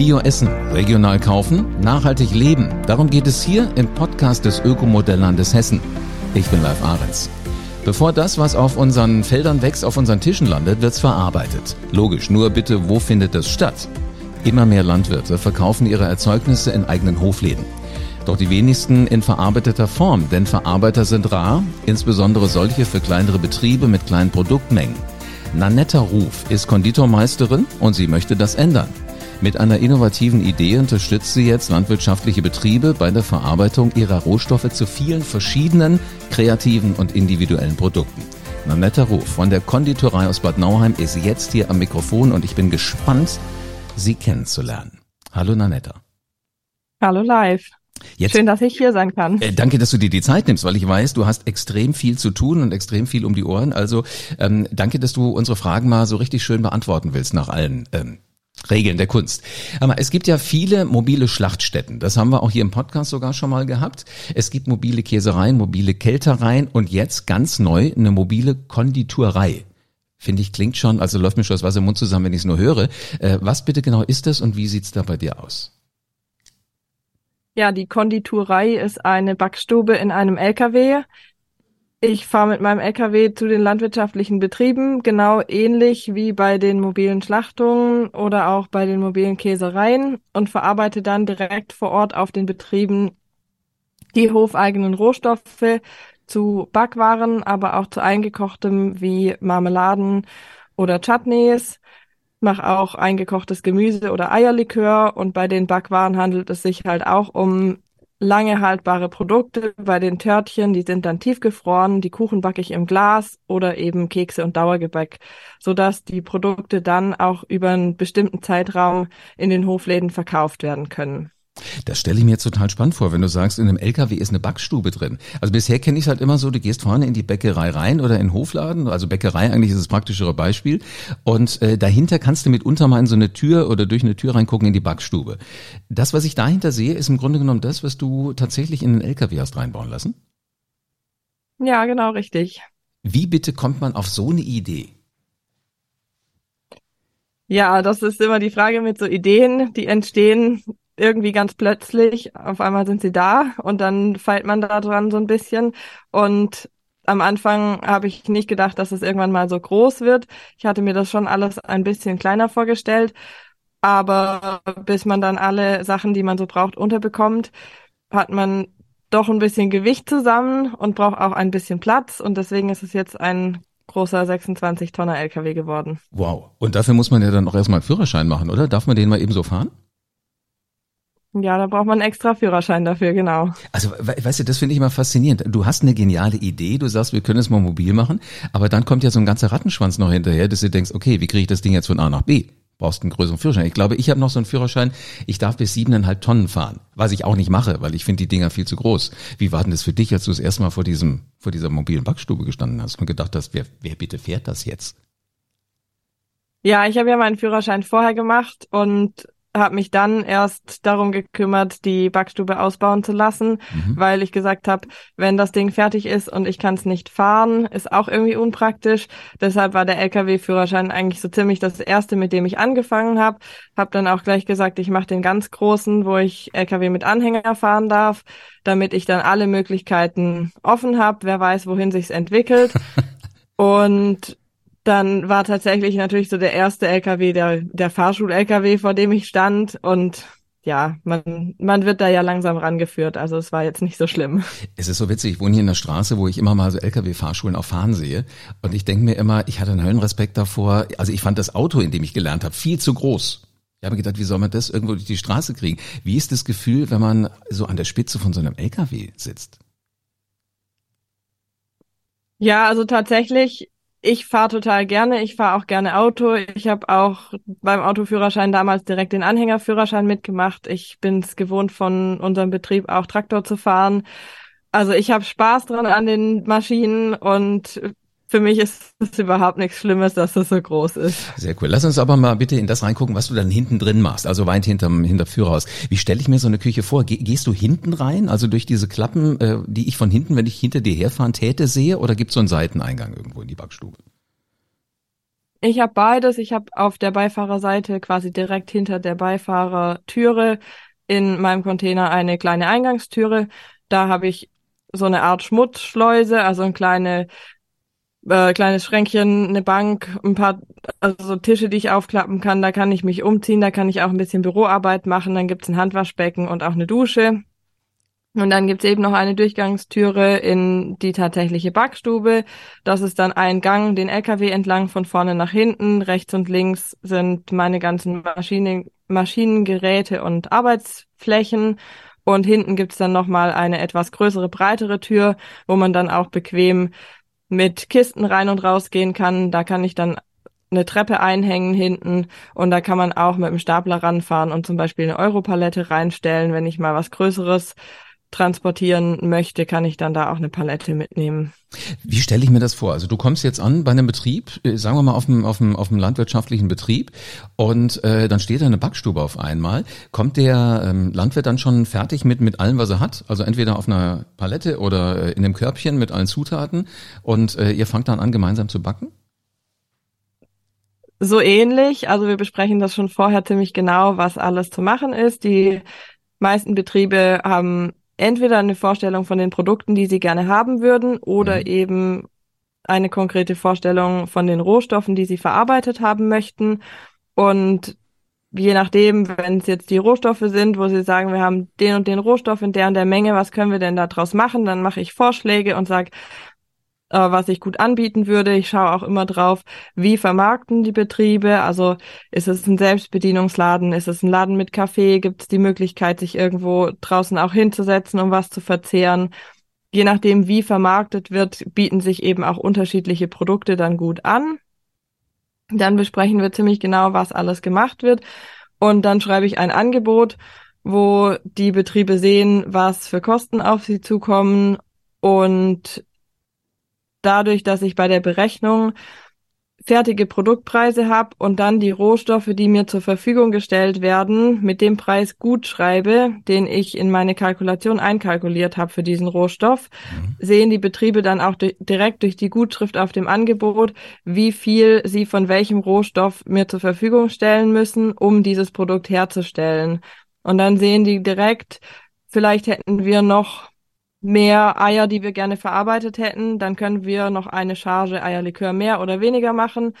Bio essen, regional kaufen, nachhaltig leben. Darum geht es hier im Podcast des Ökomodelllandes Hessen. Ich bin Live Ahrens. Bevor das, was auf unseren Feldern wächst, auf unseren Tischen landet, wird's verarbeitet. Logisch, nur bitte, wo findet das statt? Immer mehr Landwirte verkaufen ihre Erzeugnisse in eigenen Hofläden. Doch die wenigsten in verarbeiteter Form, denn Verarbeiter sind rar, insbesondere solche für kleinere Betriebe mit kleinen Produktmengen. Nanetta Ruf ist Konditormeisterin und sie möchte das ändern. Mit einer innovativen Idee unterstützt sie jetzt landwirtschaftliche Betriebe bei der Verarbeitung ihrer Rohstoffe zu vielen verschiedenen, kreativen und individuellen Produkten. Nanetta Ruf von der Konditorei aus Bad Nauheim ist jetzt hier am Mikrofon und ich bin gespannt, sie kennenzulernen. Hallo Nanetta. Hallo live. Jetzt, Schön, dass ich hier sein kann. Äh, danke, dass du dir die Zeit nimmst, weil ich weiß, du hast extrem viel zu tun und extrem viel um die Ohren. Also ähm, danke, dass du unsere Fragen mal so richtig schön beantworten willst nach allen ähm, Regeln der Kunst. Aber es gibt ja viele mobile Schlachtstätten. Das haben wir auch hier im Podcast sogar schon mal gehabt. Es gibt mobile Käsereien, mobile Kältereien und jetzt ganz neu eine mobile Konditurei. Finde ich klingt schon, also läuft mir schon das Wasser im Mund zusammen, wenn ich es nur höre. Äh, was bitte genau ist das und wie sieht's da bei dir aus? Ja, die Konditurei ist eine Backstube in einem LKW. Ich fahre mit meinem LKW zu den landwirtschaftlichen Betrieben, genau ähnlich wie bei den mobilen Schlachtungen oder auch bei den mobilen Käsereien und verarbeite dann direkt vor Ort auf den Betrieben die hofeigenen Rohstoffe zu Backwaren, aber auch zu eingekochtem wie Marmeladen oder Chutneys. Mache auch eingekochtes Gemüse oder Eierlikör und bei den Backwaren handelt es sich halt auch um lange haltbare Produkte. Bei den Törtchen, die sind dann tiefgefroren, die Kuchen backe ich im Glas oder eben Kekse und Dauergebäck, sodass die Produkte dann auch über einen bestimmten Zeitraum in den Hofläden verkauft werden können. Das stelle ich mir jetzt total spannend vor, wenn du sagst, in einem LKW ist eine Backstube drin. Also bisher kenne ich es halt immer so, du gehst vorne in die Bäckerei rein oder in den Hofladen, also Bäckerei eigentlich ist das praktischere Beispiel. Und äh, dahinter kannst du mitunter mal in so eine Tür oder durch eine Tür reingucken in die Backstube. Das, was ich dahinter sehe, ist im Grunde genommen das, was du tatsächlich in den LKW hast reinbauen lassen? Ja, genau, richtig. Wie bitte kommt man auf so eine Idee? Ja, das ist immer die Frage mit so Ideen, die entstehen irgendwie ganz plötzlich, auf einmal sind sie da und dann feilt man da dran so ein bisschen. Und am Anfang habe ich nicht gedacht, dass es irgendwann mal so groß wird. Ich hatte mir das schon alles ein bisschen kleiner vorgestellt. Aber bis man dann alle Sachen, die man so braucht, unterbekommt, hat man doch ein bisschen Gewicht zusammen und braucht auch ein bisschen Platz. Und deswegen ist es jetzt ein großer 26 Tonner LKW geworden. Wow. Und dafür muss man ja dann auch erstmal einen Führerschein machen, oder? Darf man den mal eben so fahren? Ja, da braucht man einen extra Führerschein dafür, genau. Also, weißt du, das finde ich immer faszinierend. Du hast eine geniale Idee, du sagst, wir können es mal mobil machen, aber dann kommt ja so ein ganzer Rattenschwanz noch hinterher, dass du denkst, okay, wie kriege ich das Ding jetzt von A nach B? Brauchst einen größeren Führerschein. Ich glaube, ich habe noch so einen Führerschein, ich darf bis siebeneinhalb Tonnen fahren, was ich auch nicht mache, weil ich finde die Dinger viel zu groß. Wie war denn das für dich, als du das erste Mal vor diesem, vor dieser mobilen Backstube gestanden hast und gedacht hast, wer, wer bitte fährt das jetzt? Ja, ich habe ja meinen Führerschein vorher gemacht und habe mich dann erst darum gekümmert, die Backstube ausbauen zu lassen, mhm. weil ich gesagt habe, wenn das Ding fertig ist und ich kann es nicht fahren, ist auch irgendwie unpraktisch. Deshalb war der Lkw-Führerschein eigentlich so ziemlich das erste, mit dem ich angefangen habe. Habe dann auch gleich gesagt, ich mache den ganz großen, wo ich Lkw mit Anhänger fahren darf, damit ich dann alle Möglichkeiten offen habe. Wer weiß, wohin sich's entwickelt. und dann war tatsächlich natürlich so der erste LKW, der, der Fahrschul-LKW, vor dem ich stand und ja, man, man wird da ja langsam rangeführt, also es war jetzt nicht so schlimm. Es ist so witzig, ich wohne hier in der Straße, wo ich immer mal so Lkw-Fahrschulen auch fahren sehe und ich denke mir immer, ich hatte einen Höllenrespekt davor, also ich fand das Auto, in dem ich gelernt habe, viel zu groß. Ich habe gedacht, wie soll man das irgendwo durch die Straße kriegen? Wie ist das Gefühl, wenn man so an der Spitze von so einem LKW sitzt? Ja, also tatsächlich ich fahre total gerne. Ich fahre auch gerne Auto. Ich habe auch beim Autoführerschein damals direkt den Anhängerführerschein mitgemacht. Ich bin es gewohnt, von unserem Betrieb auch Traktor zu fahren. Also ich habe Spaß dran an den Maschinen und für mich ist es überhaupt nichts Schlimmes, dass das so groß ist. Sehr cool. Lass uns aber mal bitte in das reingucken, was du dann hinten drin machst, also weit hinterm hinter Führerhaus. Wie stelle ich mir so eine Küche vor? Ge gehst du hinten rein, also durch diese Klappen, äh, die ich von hinten, wenn ich hinter dir herfahren täte, sehe, oder gibt es so einen Seiteneingang irgendwo in die Backstube? Ich habe beides. Ich habe auf der Beifahrerseite quasi direkt hinter der Beifahrertüre in meinem Container eine kleine Eingangstüre. Da habe ich so eine Art Schmutzschleuse, also ein kleine äh, kleines Schränkchen, eine Bank, ein paar also Tische, die ich aufklappen kann. Da kann ich mich umziehen, da kann ich auch ein bisschen Büroarbeit machen. Dann gibt's ein Handwaschbecken und auch eine Dusche. Und dann gibt's eben noch eine Durchgangstüre in die tatsächliche Backstube. Das ist dann ein Gang, den LKW entlang von vorne nach hinten. Rechts und links sind meine ganzen Maschinen, Maschinengeräte und Arbeitsflächen. Und hinten gibt's dann nochmal eine etwas größere, breitere Tür, wo man dann auch bequem mit Kisten rein und raus gehen kann. Da kann ich dann eine Treppe einhängen hinten und da kann man auch mit dem Stapler ranfahren und zum Beispiel eine Europalette reinstellen, wenn ich mal was Größeres transportieren möchte, kann ich dann da auch eine Palette mitnehmen. Wie stelle ich mir das vor? Also du kommst jetzt an bei einem Betrieb, äh, sagen wir mal auf dem, auf dem, auf dem landwirtschaftlichen Betrieb und äh, dann steht da eine Backstube auf einmal. Kommt der ähm, Landwirt dann schon fertig mit, mit allem, was er hat? Also entweder auf einer Palette oder äh, in einem Körbchen mit allen Zutaten und äh, ihr fangt dann an, gemeinsam zu backen? So ähnlich. Also wir besprechen das schon vorher ziemlich genau, was alles zu machen ist. Die meisten Betriebe haben entweder eine Vorstellung von den Produkten, die sie gerne haben würden, oder mhm. eben eine konkrete Vorstellung von den Rohstoffen, die sie verarbeitet haben möchten. Und je nachdem, wenn es jetzt die Rohstoffe sind, wo sie sagen, wir haben den und den Rohstoff in der und der Menge, was können wir denn da draus machen, dann mache ich Vorschläge und sage, was ich gut anbieten würde. Ich schaue auch immer drauf, wie vermarkten die Betriebe. Also ist es ein Selbstbedienungsladen, ist es ein Laden mit Kaffee, gibt es die Möglichkeit, sich irgendwo draußen auch hinzusetzen, um was zu verzehren. Je nachdem, wie vermarktet wird, bieten sich eben auch unterschiedliche Produkte dann gut an. Dann besprechen wir ziemlich genau, was alles gemacht wird. Und dann schreibe ich ein Angebot, wo die Betriebe sehen, was für Kosten auf sie zukommen und dadurch, dass ich bei der Berechnung fertige Produktpreise habe und dann die Rohstoffe, die mir zur Verfügung gestellt werden, mit dem Preis gut schreibe, den ich in meine Kalkulation einkalkuliert habe für diesen Rohstoff, mhm. sehen die Betriebe dann auch direkt durch die Gutschrift auf dem Angebot, wie viel sie von welchem Rohstoff mir zur Verfügung stellen müssen, um dieses Produkt herzustellen. Und dann sehen die direkt, vielleicht hätten wir noch mehr Eier, die wir gerne verarbeitet hätten, dann können wir noch eine Charge Eierlikör mehr oder weniger machen.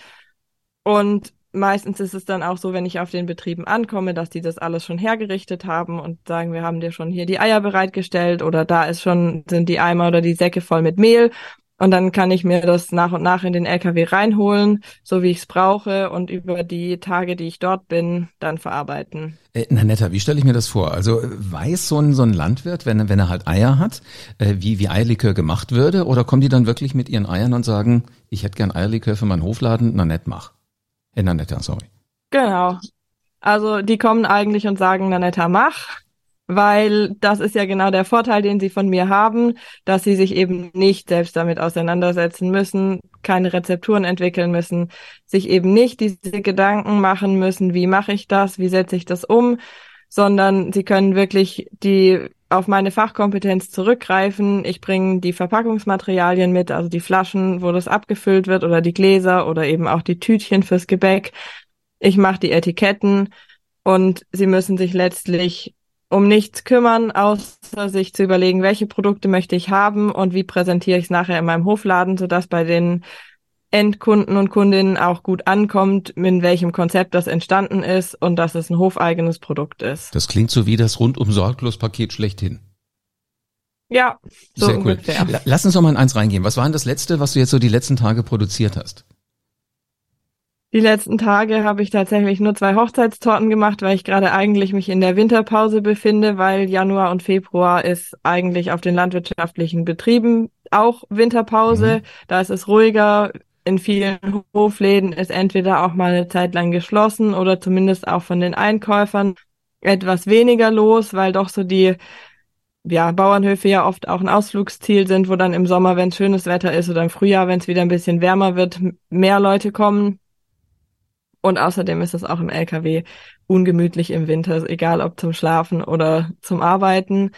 Und meistens ist es dann auch so, wenn ich auf den Betrieben ankomme, dass die das alles schon hergerichtet haben und sagen, wir haben dir schon hier die Eier bereitgestellt oder da ist schon, sind die Eimer oder die Säcke voll mit Mehl und dann kann ich mir das nach und nach in den LKW reinholen, so wie ich es brauche und über die Tage, die ich dort bin, dann verarbeiten. Äh, Nanetta, wie stelle ich mir das vor? Also weiß so ein, so ein Landwirt, wenn, wenn er halt Eier hat, äh, wie, wie Eierlikör gemacht würde? Oder kommen die dann wirklich mit ihren Eiern und sagen, ich hätte gern Eierlikör für meinen Hofladen? Nanette, mach. Äh, Nanetta, sorry. Genau. Also die kommen eigentlich und sagen, Nanetta, mach weil das ist ja genau der Vorteil, den sie von mir haben, dass sie sich eben nicht selbst damit auseinandersetzen müssen, keine Rezepturen entwickeln müssen, sich eben nicht diese Gedanken machen müssen, wie mache ich das, wie setze ich das um, sondern sie können wirklich die auf meine Fachkompetenz zurückgreifen. Ich bringe die Verpackungsmaterialien mit, also die Flaschen, wo das abgefüllt wird oder die Gläser oder eben auch die Tütchen fürs Gebäck. Ich mache die Etiketten und sie müssen sich letztlich um nichts kümmern, außer sich zu überlegen, welche Produkte möchte ich haben und wie präsentiere ich es nachher in meinem Hofladen, sodass bei den Endkunden und Kundinnen auch gut ankommt, in welchem Konzept das entstanden ist und dass es ein hofeigenes Produkt ist. Das klingt so wie das rundum sorglos Paket schlechthin. Ja, so Sehr ungefähr. Cool. Lass uns doch mal in eins reingehen. Was war denn das letzte, was du jetzt so die letzten Tage produziert hast? Die letzten Tage habe ich tatsächlich nur zwei Hochzeitstorten gemacht, weil ich gerade eigentlich mich in der Winterpause befinde, weil Januar und Februar ist eigentlich auf den landwirtschaftlichen Betrieben auch Winterpause. Mhm. Da ist es ruhiger. In vielen Hofläden ist entweder auch mal eine Zeit lang geschlossen oder zumindest auch von den Einkäufern etwas weniger los, weil doch so die ja, Bauernhöfe ja oft auch ein Ausflugsziel sind, wo dann im Sommer, wenn schönes Wetter ist oder im Frühjahr, wenn es wieder ein bisschen wärmer wird, mehr Leute kommen. Und außerdem ist es auch im LKW ungemütlich im Winter, egal ob zum Schlafen oder zum Arbeiten.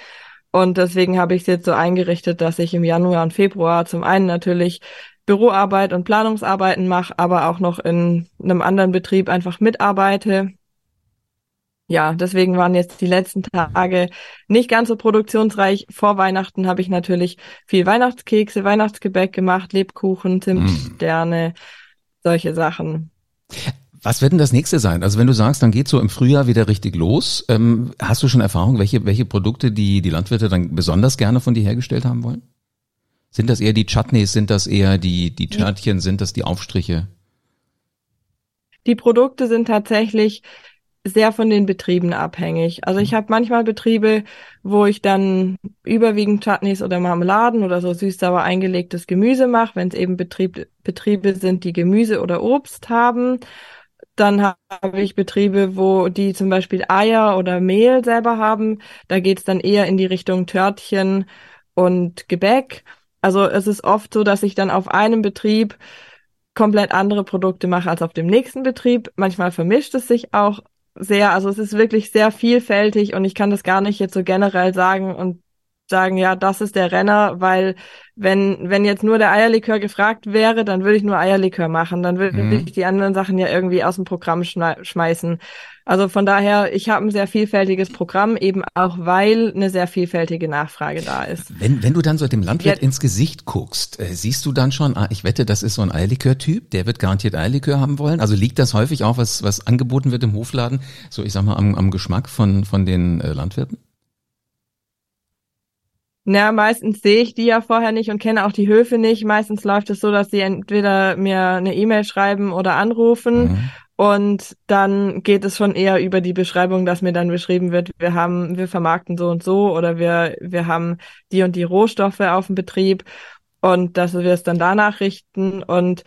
Und deswegen habe ich es jetzt so eingerichtet, dass ich im Januar und Februar zum einen natürlich Büroarbeit und Planungsarbeiten mache, aber auch noch in einem anderen Betrieb einfach mitarbeite. Ja, deswegen waren jetzt die letzten Tage nicht ganz so produktionsreich. Vor Weihnachten habe ich natürlich viel Weihnachtskekse, Weihnachtsgebäck gemacht, Lebkuchen, Zimtsterne, mm. solche Sachen. Was wird denn das nächste sein? Also wenn du sagst, dann geht so im Frühjahr wieder richtig los. Ähm, hast du schon Erfahrung, welche, welche Produkte die, die Landwirte dann besonders gerne von dir hergestellt haben wollen? Sind das eher die Chutneys, sind das eher die, die Törtchen, sind das die Aufstriche? Die Produkte sind tatsächlich sehr von den Betrieben abhängig. Also ich mhm. habe manchmal Betriebe, wo ich dann überwiegend Chutneys oder Marmeladen oder so süß-sauer eingelegtes Gemüse mache, wenn es eben Betrieb, Betriebe sind, die Gemüse oder Obst haben. Dann habe ich Betriebe, wo die zum Beispiel Eier oder Mehl selber haben. Da geht's dann eher in die Richtung Törtchen und Gebäck. Also es ist oft so, dass ich dann auf einem Betrieb komplett andere Produkte mache als auf dem nächsten Betrieb. Manchmal vermischt es sich auch sehr. Also es ist wirklich sehr vielfältig und ich kann das gar nicht jetzt so generell sagen und sagen, ja, das ist der Renner, weil wenn, wenn jetzt nur der Eierlikör gefragt wäre, dann würde ich nur Eierlikör machen. Dann würde mhm. ich die anderen Sachen ja irgendwie aus dem Programm schmeißen. Also von daher, ich habe ein sehr vielfältiges Programm, eben auch weil eine sehr vielfältige Nachfrage da ist. Wenn, wenn du dann so dem Landwirt ja. ins Gesicht guckst, äh, siehst du dann schon, ah, ich wette, das ist so ein Eierlikör-Typ, der wird garantiert Eierlikör haben wollen. Also liegt das häufig auch, was, was angeboten wird im Hofladen, so ich sag mal, am, am Geschmack von, von den äh, Landwirten? Na, meistens sehe ich die ja vorher nicht und kenne auch die Höfe nicht. Meistens läuft es so, dass sie entweder mir eine E-Mail schreiben oder anrufen. Mhm. Und dann geht es schon eher über die Beschreibung, dass mir dann beschrieben wird, wir haben, wir vermarkten so und so oder wir, wir haben die und die Rohstoffe auf dem Betrieb und dass wir es dann danach richten und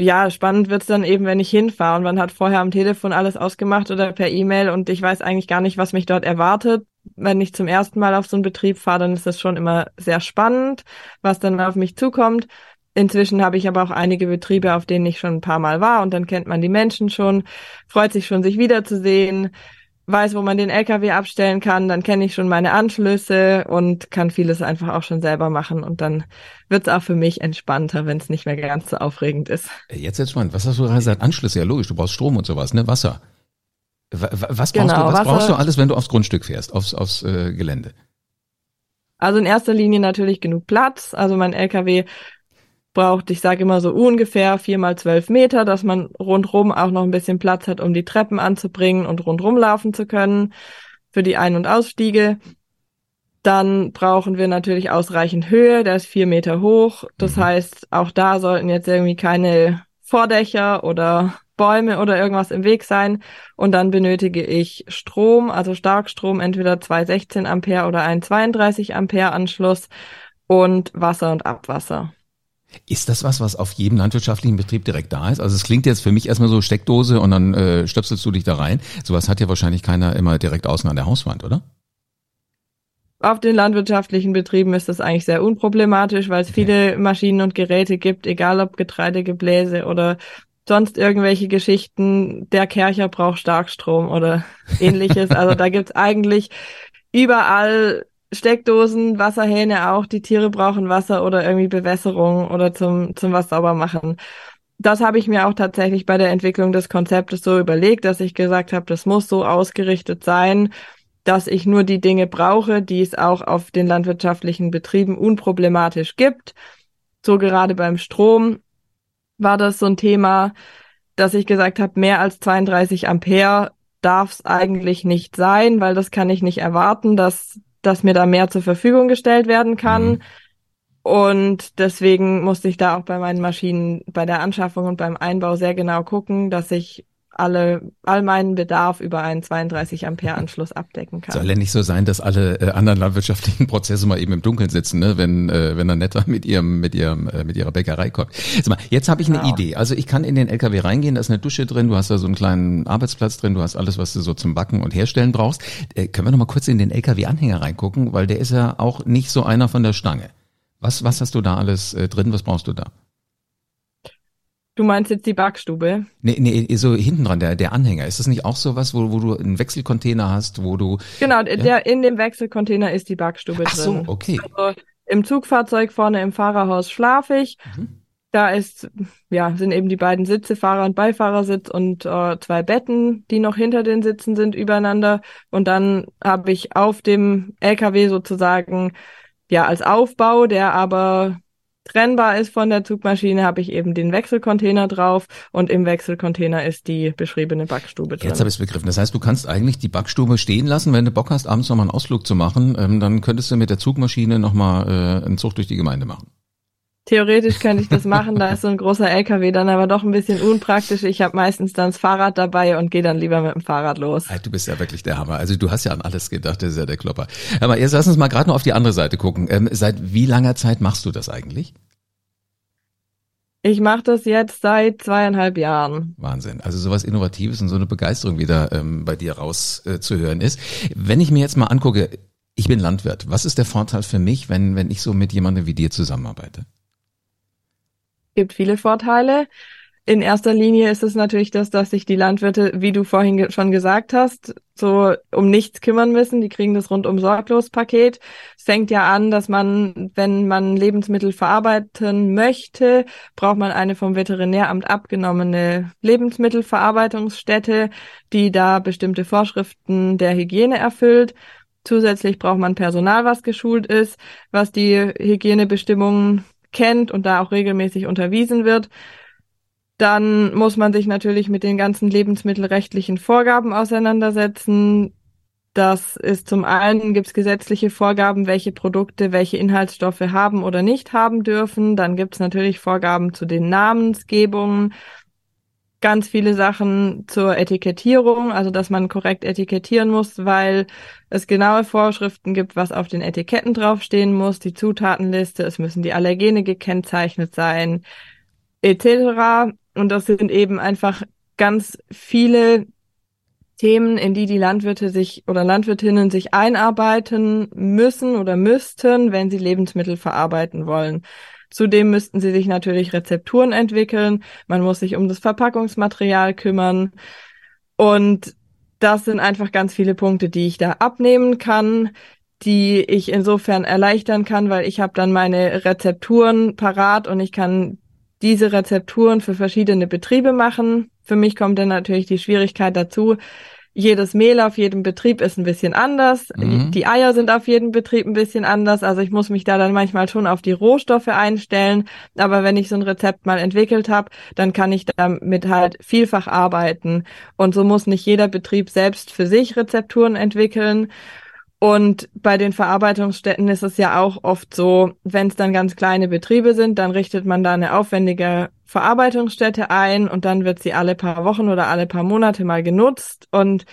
ja, spannend wird's dann eben, wenn ich hinfahre und man hat vorher am Telefon alles ausgemacht oder per E-Mail und ich weiß eigentlich gar nicht, was mich dort erwartet. Wenn ich zum ersten Mal auf so einen Betrieb fahre, dann ist das schon immer sehr spannend, was dann auf mich zukommt. Inzwischen habe ich aber auch einige Betriebe, auf denen ich schon ein paar Mal war und dann kennt man die Menschen schon, freut sich schon, sich wiederzusehen, weiß, wo man den LKW abstellen kann, dann kenne ich schon meine Anschlüsse und kann vieles einfach auch schon selber machen und dann wird es auch für mich entspannter, wenn es nicht mehr ganz so aufregend ist. Jetzt jetzt spannend. Was hast du gerade gesagt? Anschlüsse, ja logisch, du brauchst Strom und sowas, ne? Wasser. Was brauchst, genau, du, was Wasser, brauchst du alles, wenn du aufs Grundstück fährst, aufs, aufs äh, Gelände? Also in erster Linie natürlich genug Platz. Also mein LKW braucht, ich sage immer so ungefähr vier mal zwölf Meter, dass man rundrum auch noch ein bisschen Platz hat, um die Treppen anzubringen und rundrum laufen zu können für die Ein- und Ausstiege. Dann brauchen wir natürlich ausreichend Höhe, der ist vier Meter hoch. Das mhm. heißt, auch da sollten jetzt irgendwie keine Vordächer oder Bäume oder irgendwas im Weg sein. Und dann benötige ich Strom, also Starkstrom, entweder 216 Ampere oder ein 32 Ampere Anschluss und Wasser und Abwasser. Ist das was, was auf jedem landwirtschaftlichen Betrieb direkt da ist? Also es klingt jetzt für mich erstmal so Steckdose und dann äh, stöpselst du dich da rein. Sowas hat ja wahrscheinlich keiner immer direkt außen an der Hauswand, oder? Auf den landwirtschaftlichen Betrieben ist das eigentlich sehr unproblematisch, weil es okay. viele Maschinen und Geräte gibt, egal ob Getreidegebläse oder sonst irgendwelche Geschichten. Der Kercher braucht Starkstrom oder ähnliches. also da gibt's eigentlich überall Steckdosen, Wasserhähne auch, die Tiere brauchen Wasser oder irgendwie Bewässerung oder zum, zum was sauber machen. Das habe ich mir auch tatsächlich bei der Entwicklung des Konzeptes so überlegt, dass ich gesagt habe, das muss so ausgerichtet sein, dass ich nur die Dinge brauche, die es auch auf den landwirtschaftlichen Betrieben unproblematisch gibt. So gerade beim Strom war das so ein Thema, dass ich gesagt habe, mehr als 32 Ampere darf es eigentlich nicht sein, weil das kann ich nicht erwarten, dass dass mir da mehr zur Verfügung gestellt werden kann. Mhm. Und deswegen musste ich da auch bei meinen Maschinen bei der Anschaffung und beim Einbau sehr genau gucken, dass ich alle, all meinen Bedarf über einen 32 Ampere Anschluss abdecken kann. Soll ja nicht so sein, dass alle äh, anderen landwirtschaftlichen Prozesse mal eben im Dunkeln sitzen, ne? wenn äh, wenn dann netter mit ihrem mit ihrem äh, mit ihrer Bäckerei kommt. Sag mal, jetzt habe ich genau. eine Idee. Also ich kann in den LKW reingehen, da ist eine Dusche drin, du hast da so einen kleinen Arbeitsplatz drin, du hast alles, was du so zum Backen und Herstellen brauchst. Äh, können wir noch mal kurz in den LKW Anhänger reingucken, weil der ist ja auch nicht so einer von der Stange. Was was hast du da alles äh, drin? Was brauchst du da? Du meinst jetzt die Backstube? Nee, nee, so hinten dran, der, der Anhänger. Ist das nicht auch so was, wo, wo du einen Wechselcontainer hast, wo du. Genau, ja? der, in dem Wechselcontainer ist die Backstube Ach drin. so, okay. Also im Zugfahrzeug vorne im Fahrerhaus schlafe ich. Mhm. Da ist, ja, sind eben die beiden Sitze, Fahrer- und Beifahrersitz und äh, zwei Betten, die noch hinter den Sitzen sind, übereinander. Und dann habe ich auf dem LKW sozusagen, ja, als Aufbau, der aber trennbar ist von der Zugmaschine, habe ich eben den Wechselcontainer drauf und im Wechselcontainer ist die beschriebene Backstube drin. Jetzt habe ich es begriffen. Das heißt, du kannst eigentlich die Backstube stehen lassen, wenn du Bock hast, abends nochmal einen Ausflug zu machen, ähm, dann könntest du mit der Zugmaschine nochmal äh, einen Zug durch die Gemeinde machen. Theoretisch könnte ich das machen, da ist so ein großer LKW dann aber doch ein bisschen unpraktisch. Ich habe meistens dann das Fahrrad dabei und gehe dann lieber mit dem Fahrrad los. Du bist ja wirklich der Hammer. Also du hast ja an alles gedacht, das ist ja der Klopper. Aber jetzt lass uns mal gerade noch auf die andere Seite gucken. Ähm, seit wie langer Zeit machst du das eigentlich? Ich mache das jetzt seit zweieinhalb Jahren. Wahnsinn. Also sowas Innovatives und so eine Begeisterung wieder ähm, bei dir rauszuhören äh, ist. Wenn ich mir jetzt mal angucke, ich bin Landwirt. Was ist der Vorteil für mich, wenn, wenn ich so mit jemandem wie dir zusammenarbeite? Gibt viele Vorteile. In erster Linie ist es natürlich das, dass sich die Landwirte, wie du vorhin schon gesagt hast, so um nichts kümmern müssen. Die kriegen das rundum sorglos Paket. Es fängt ja an, dass man, wenn man Lebensmittel verarbeiten möchte, braucht man eine vom Veterinäramt abgenommene Lebensmittelverarbeitungsstätte, die da bestimmte Vorschriften der Hygiene erfüllt. Zusätzlich braucht man Personal, was geschult ist, was die Hygienebestimmungen kennt und da auch regelmäßig unterwiesen wird. Dann muss man sich natürlich mit den ganzen lebensmittelrechtlichen Vorgaben auseinandersetzen. Das ist zum einen gibt es gesetzliche Vorgaben, welche Produkte welche Inhaltsstoffe haben oder nicht haben dürfen. Dann gibt es natürlich Vorgaben zu den Namensgebungen ganz viele Sachen zur Etikettierung, also dass man korrekt etikettieren muss, weil es genaue Vorschriften gibt, was auf den Etiketten draufstehen muss, die Zutatenliste, es müssen die Allergene gekennzeichnet sein, etc. Und das sind eben einfach ganz viele Themen, in die die Landwirte sich oder Landwirtinnen sich einarbeiten müssen oder müssten, wenn sie Lebensmittel verarbeiten wollen. Zudem müssten sie sich natürlich Rezepturen entwickeln. Man muss sich um das Verpackungsmaterial kümmern. Und das sind einfach ganz viele Punkte, die ich da abnehmen kann, die ich insofern erleichtern kann, weil ich habe dann meine Rezepturen parat und ich kann diese Rezepturen für verschiedene Betriebe machen. Für mich kommt dann natürlich die Schwierigkeit dazu, jedes Mehl auf jedem Betrieb ist ein bisschen anders. Mhm. Die Eier sind auf jedem Betrieb ein bisschen anders. Also ich muss mich da dann manchmal schon auf die Rohstoffe einstellen. Aber wenn ich so ein Rezept mal entwickelt habe, dann kann ich damit halt vielfach arbeiten. Und so muss nicht jeder Betrieb selbst für sich Rezepturen entwickeln. Und bei den Verarbeitungsstätten ist es ja auch oft so, wenn es dann ganz kleine Betriebe sind, dann richtet man da eine aufwendige Verarbeitungsstätte ein und dann wird sie alle paar Wochen oder alle paar Monate mal genutzt und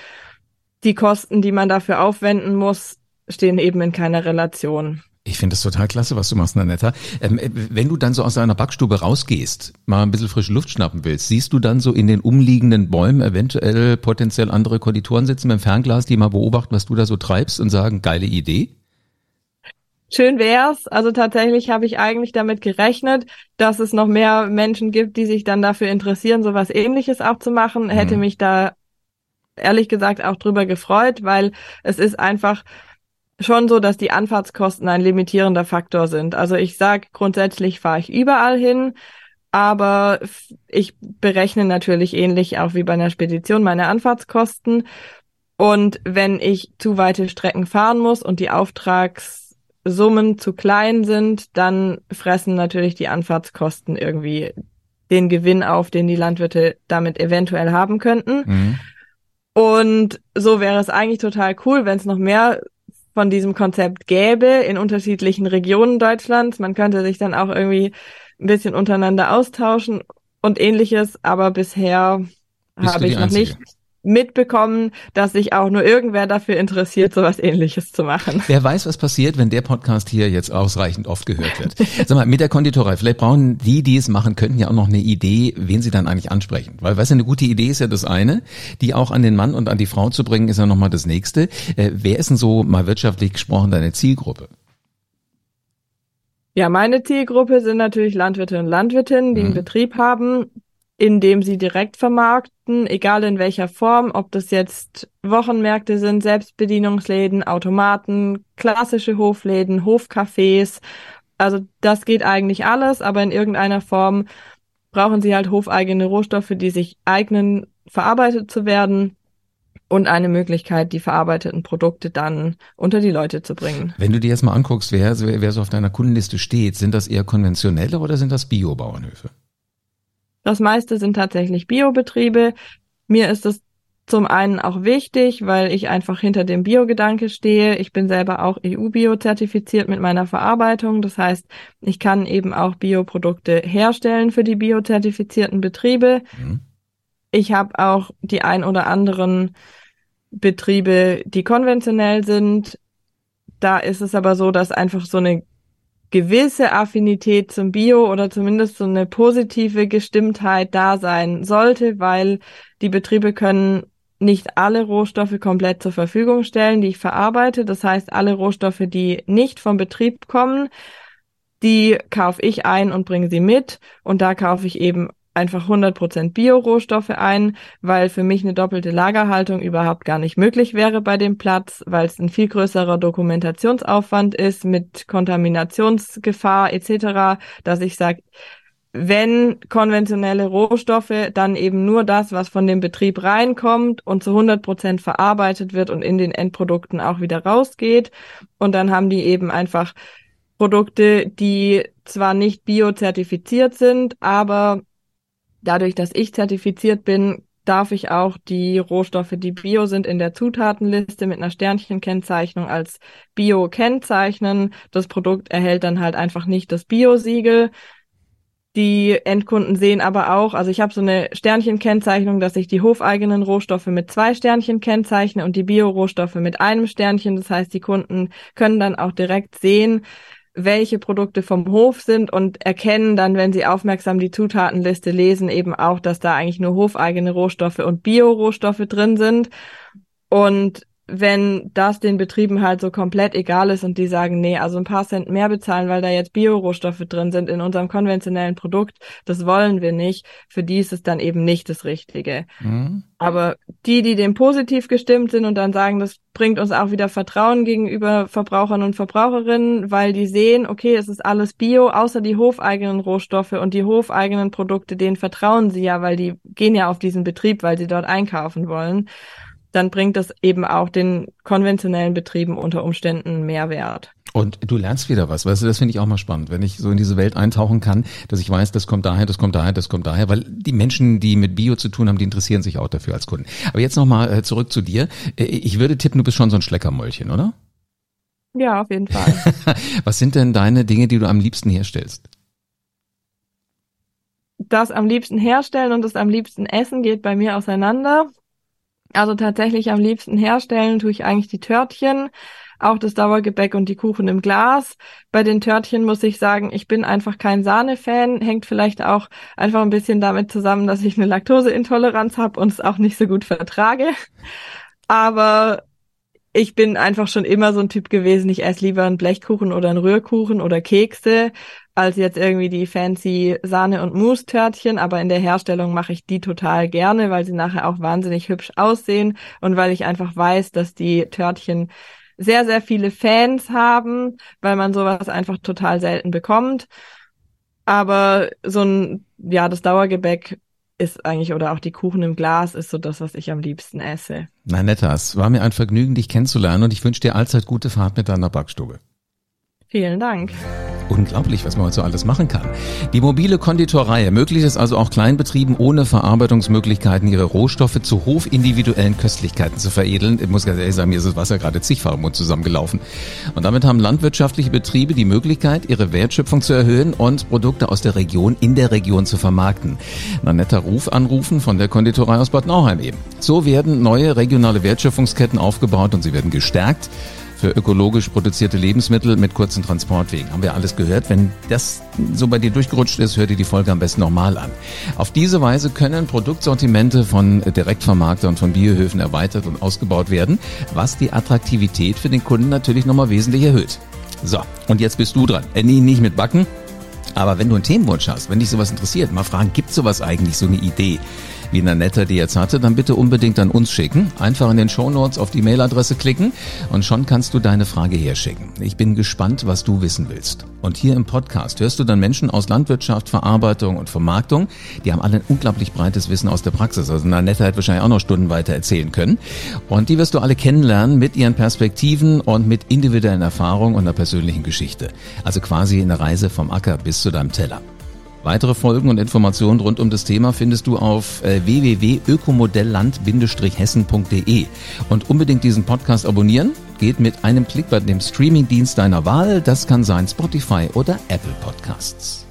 die Kosten, die man dafür aufwenden muss, stehen eben in keiner Relation. Ich finde das total klasse, was du machst, Nanetta. Ähm, äh, wenn du dann so aus deiner Backstube rausgehst, mal ein bisschen frische Luft schnappen willst, siehst du dann so in den umliegenden Bäumen eventuell potenziell andere Konditoren sitzen mit dem Fernglas, die mal beobachten, was du da so treibst und sagen, geile Idee? Schön wär's. Also tatsächlich habe ich eigentlich damit gerechnet, dass es noch mehr Menschen gibt, die sich dann dafür interessieren, sowas ähnliches auch zu machen. Mhm. Hätte mich da ehrlich gesagt auch drüber gefreut, weil es ist einfach schon so, dass die Anfahrtskosten ein limitierender Faktor sind. Also ich sage, grundsätzlich fahre ich überall hin, aber ich berechne natürlich ähnlich auch wie bei einer Spedition meine Anfahrtskosten. Und wenn ich zu weite Strecken fahren muss und die Auftragssummen zu klein sind, dann fressen natürlich die Anfahrtskosten irgendwie den Gewinn auf, den die Landwirte damit eventuell haben könnten. Mhm. Und so wäre es eigentlich total cool, wenn es noch mehr von diesem Konzept gäbe in unterschiedlichen Regionen Deutschlands. Man könnte sich dann auch irgendwie ein bisschen untereinander austauschen und ähnliches, aber bisher habe ich noch nicht mitbekommen, dass sich auch nur irgendwer dafür interessiert, sowas ähnliches zu machen. Wer weiß, was passiert, wenn der Podcast hier jetzt ausreichend oft gehört wird. Sag mal, mit der Konditorei, vielleicht brauchen die, die es machen, könnten ja auch noch eine Idee, wen sie dann eigentlich ansprechen. Weil, weißt du, eine gute Idee ist ja das eine, die auch an den Mann und an die Frau zu bringen, ist ja nochmal das nächste. Äh, wer ist denn so mal wirtschaftlich gesprochen deine Zielgruppe? Ja, meine Zielgruppe sind natürlich Landwirte und Landwirtinnen, die mhm. einen Betrieb haben, indem sie direkt vermarkten, egal in welcher Form, ob das jetzt Wochenmärkte sind, Selbstbedienungsläden, Automaten, klassische Hofläden, Hofcafés Also das geht eigentlich alles, aber in irgendeiner Form brauchen sie halt hofeigene Rohstoffe, die sich eignen, verarbeitet zu werden und eine Möglichkeit, die verarbeiteten Produkte dann unter die Leute zu bringen. Wenn du dir jetzt mal anguckst, wer, wer so auf deiner Kundenliste steht, sind das eher konventionelle oder sind das Biobauernhöfe? Das meiste sind tatsächlich Biobetriebe. Mir ist es zum einen auch wichtig, weil ich einfach hinter dem Biogedanke stehe. Ich bin selber auch EU-Bio-zertifiziert mit meiner Verarbeitung. Das heißt, ich kann eben auch Bioprodukte herstellen für die biozertifizierten Betriebe. Mhm. Ich habe auch die ein oder anderen Betriebe, die konventionell sind. Da ist es aber so, dass einfach so eine gewisse Affinität zum Bio oder zumindest so eine positive Gestimmtheit da sein sollte, weil die Betriebe können nicht alle Rohstoffe komplett zur Verfügung stellen, die ich verarbeite. Das heißt, alle Rohstoffe, die nicht vom Betrieb kommen, die kaufe ich ein und bringe sie mit. Und da kaufe ich eben einfach 100% Bio-Rohstoffe ein, weil für mich eine doppelte Lagerhaltung überhaupt gar nicht möglich wäre bei dem Platz, weil es ein viel größerer Dokumentationsaufwand ist mit Kontaminationsgefahr etc., dass ich sage, wenn konventionelle Rohstoffe, dann eben nur das, was von dem Betrieb reinkommt und zu 100 Prozent verarbeitet wird und in den Endprodukten auch wieder rausgeht. Und dann haben die eben einfach Produkte, die zwar nicht biozertifiziert sind, aber dadurch, dass ich zertifiziert bin, darf ich auch die Rohstoffe, die bio sind, in der Zutatenliste mit einer Sternchenkennzeichnung als bio kennzeichnen. Das Produkt erhält dann halt einfach nicht das Bio-Siegel. Die Endkunden sehen aber auch, also ich habe so eine Sternchenkennzeichnung, dass ich die hofeigenen Rohstoffe mit zwei Sternchen kennzeichne und die Bio-Rohstoffe mit einem Sternchen. Das heißt, die Kunden können dann auch direkt sehen, welche Produkte vom Hof sind und erkennen dann, wenn sie aufmerksam die Zutatenliste lesen, eben auch, dass da eigentlich nur hofeigene Rohstoffe und Bio-Rohstoffe drin sind. Und wenn das den Betrieben halt so komplett egal ist und die sagen, nee, also ein paar Cent mehr bezahlen, weil da jetzt Biorohstoffe drin sind in unserem konventionellen Produkt, das wollen wir nicht. Für die ist es dann eben nicht das Richtige. Mhm. Aber die, die dem positiv gestimmt sind und dann sagen, das bringt uns auch wieder Vertrauen gegenüber Verbrauchern und Verbraucherinnen, weil die sehen, okay, es ist alles Bio, außer die hofeigenen Rohstoffe und die hofeigenen Produkte, denen vertrauen sie ja, weil die gehen ja auf diesen Betrieb, weil sie dort einkaufen wollen dann bringt das eben auch den konventionellen Betrieben unter Umständen Mehrwert. Und du lernst wieder was, weißt du, das finde ich auch mal spannend, wenn ich so in diese Welt eintauchen kann, dass ich weiß, das kommt daher, das kommt daher, das kommt daher, weil die Menschen, die mit Bio zu tun haben, die interessieren sich auch dafür als Kunden. Aber jetzt nochmal äh, zurück zu dir. Äh, ich würde tippen, du bist schon so ein Schleckermäulchen, oder? Ja, auf jeden Fall. was sind denn deine Dinge, die du am liebsten herstellst? Das am liebsten herstellen und das am liebsten essen geht bei mir auseinander. Also tatsächlich am liebsten herstellen tue ich eigentlich die Törtchen, auch das Dauergebäck und die Kuchen im Glas. Bei den Törtchen muss ich sagen, ich bin einfach kein Sahne-Fan, hängt vielleicht auch einfach ein bisschen damit zusammen, dass ich eine Laktoseintoleranz habe und es auch nicht so gut vertrage. Aber ich bin einfach schon immer so ein Typ gewesen, ich esse lieber einen Blechkuchen oder einen Rührkuchen oder Kekse, als jetzt irgendwie die fancy Sahne- und Mousse-Törtchen, aber in der Herstellung mache ich die total gerne, weil sie nachher auch wahnsinnig hübsch aussehen und weil ich einfach weiß, dass die Törtchen sehr, sehr viele Fans haben, weil man sowas einfach total selten bekommt. Aber so ein, ja, das Dauergebäck ist eigentlich, oder auch die Kuchen im Glas ist so das, was ich am liebsten esse. Na netter, es war mir ein Vergnügen, dich kennenzulernen und ich wünsche dir allzeit gute Fahrt mit deiner Backstube. Vielen Dank. Unglaublich, was man heute so alles machen kann. Die mobile Konditorei ermöglicht es also auch Kleinbetrieben ohne Verarbeitungsmöglichkeiten, ihre Rohstoffe zu hofindividuellen Köstlichkeiten zu veredeln. Ich muss ganz ehrlich sagen, mir ist das Wasser gerade zigfach im Mund zusammengelaufen. Und damit haben landwirtschaftliche Betriebe die Möglichkeit, ihre Wertschöpfung zu erhöhen und Produkte aus der Region in der Region zu vermarkten. Na netter Ruf anrufen von der Konditorei aus Bad Nauheim eben. So werden neue regionale Wertschöpfungsketten aufgebaut und sie werden gestärkt für ökologisch produzierte Lebensmittel mit kurzen Transportwegen. Haben wir alles gehört? Wenn das so bei dir durchgerutscht ist, hör dir die Folge am besten nochmal an. Auf diese Weise können Produktsortimente von Direktvermarktern von Biohöfen erweitert und ausgebaut werden, was die Attraktivität für den Kunden natürlich nochmal wesentlich erhöht. So, und jetzt bist du dran. Äh, nee, nicht mit Backen. Aber wenn du einen Themenwunsch hast, wenn dich sowas interessiert, mal fragen, gibt sowas eigentlich, so eine Idee? Wie Nanetta die jetzt hatte, dann bitte unbedingt an uns schicken. Einfach in den Shownotes auf die Mailadresse klicken und schon kannst du deine Frage herschicken. Ich bin gespannt, was du wissen willst. Und hier im Podcast hörst du dann Menschen aus Landwirtschaft, Verarbeitung und Vermarktung. Die haben alle ein unglaublich breites Wissen aus der Praxis. Also Nanetta hat wahrscheinlich auch noch Stunden weiter erzählen können. Und die wirst du alle kennenlernen mit ihren Perspektiven und mit individuellen Erfahrungen und einer persönlichen Geschichte. Also quasi eine Reise vom Acker bis zu deinem Teller. Weitere Folgen und Informationen rund um das Thema findest du auf äh, www.ökomodelland-hessen.de und unbedingt diesen Podcast abonnieren. Geht mit einem Klick bei dem Streamingdienst deiner Wahl. Das kann sein Spotify oder Apple Podcasts.